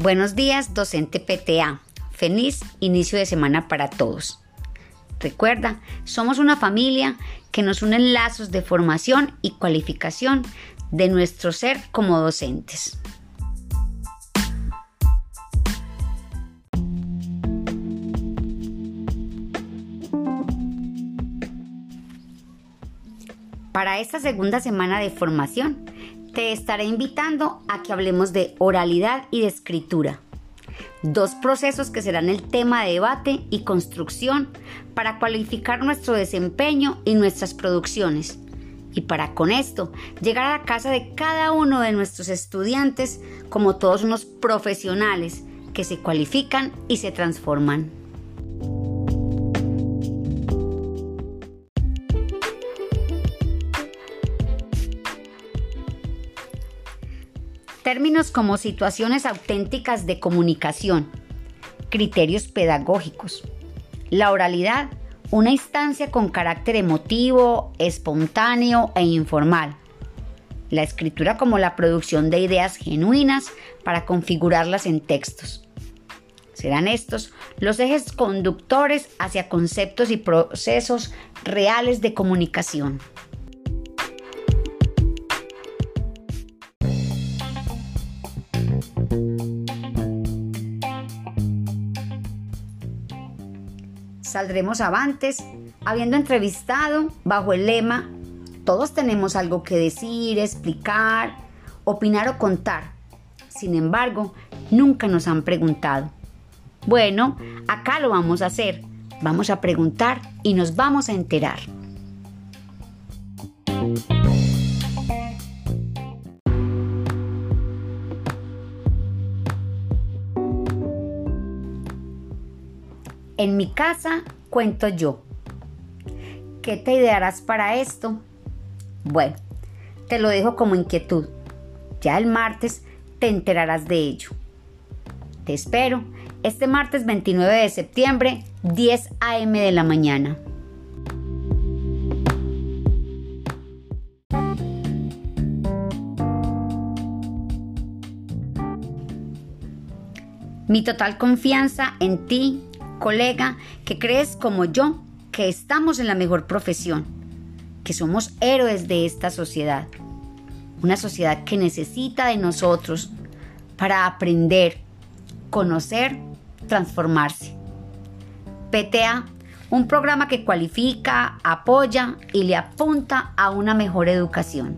Buenos días, docente PTA. Feliz inicio de semana para todos. Recuerda, somos una familia que nos unen lazos de formación y cualificación de nuestro ser como docentes. Para esta segunda semana de formación, te estaré invitando a que hablemos de oralidad y de escritura. Dos procesos que serán el tema de debate y construcción para cualificar nuestro desempeño y nuestras producciones. Y para con esto llegar a la casa de cada uno de nuestros estudiantes como todos unos profesionales que se cualifican y se transforman. Términos como situaciones auténticas de comunicación, criterios pedagógicos, la oralidad, una instancia con carácter emotivo, espontáneo e informal. La escritura como la producción de ideas genuinas para configurarlas en textos. Serán estos los ejes conductores hacia conceptos y procesos reales de comunicación. Saldremos avantes, habiendo entrevistado bajo el lema Todos tenemos algo que decir, explicar, opinar o contar. Sin embargo, nunca nos han preguntado. Bueno, acá lo vamos a hacer. Vamos a preguntar y nos vamos a enterar. En mi casa cuento yo. ¿Qué te idearás para esto? Bueno, te lo dejo como inquietud. Ya el martes te enterarás de ello. Te espero este martes 29 de septiembre, 10 a.m. de la mañana. Mi total confianza en ti colega, que crees como yo que estamos en la mejor profesión, que somos héroes de esta sociedad. Una sociedad que necesita de nosotros para aprender, conocer, transformarse. PTA, un programa que cualifica, apoya y le apunta a una mejor educación.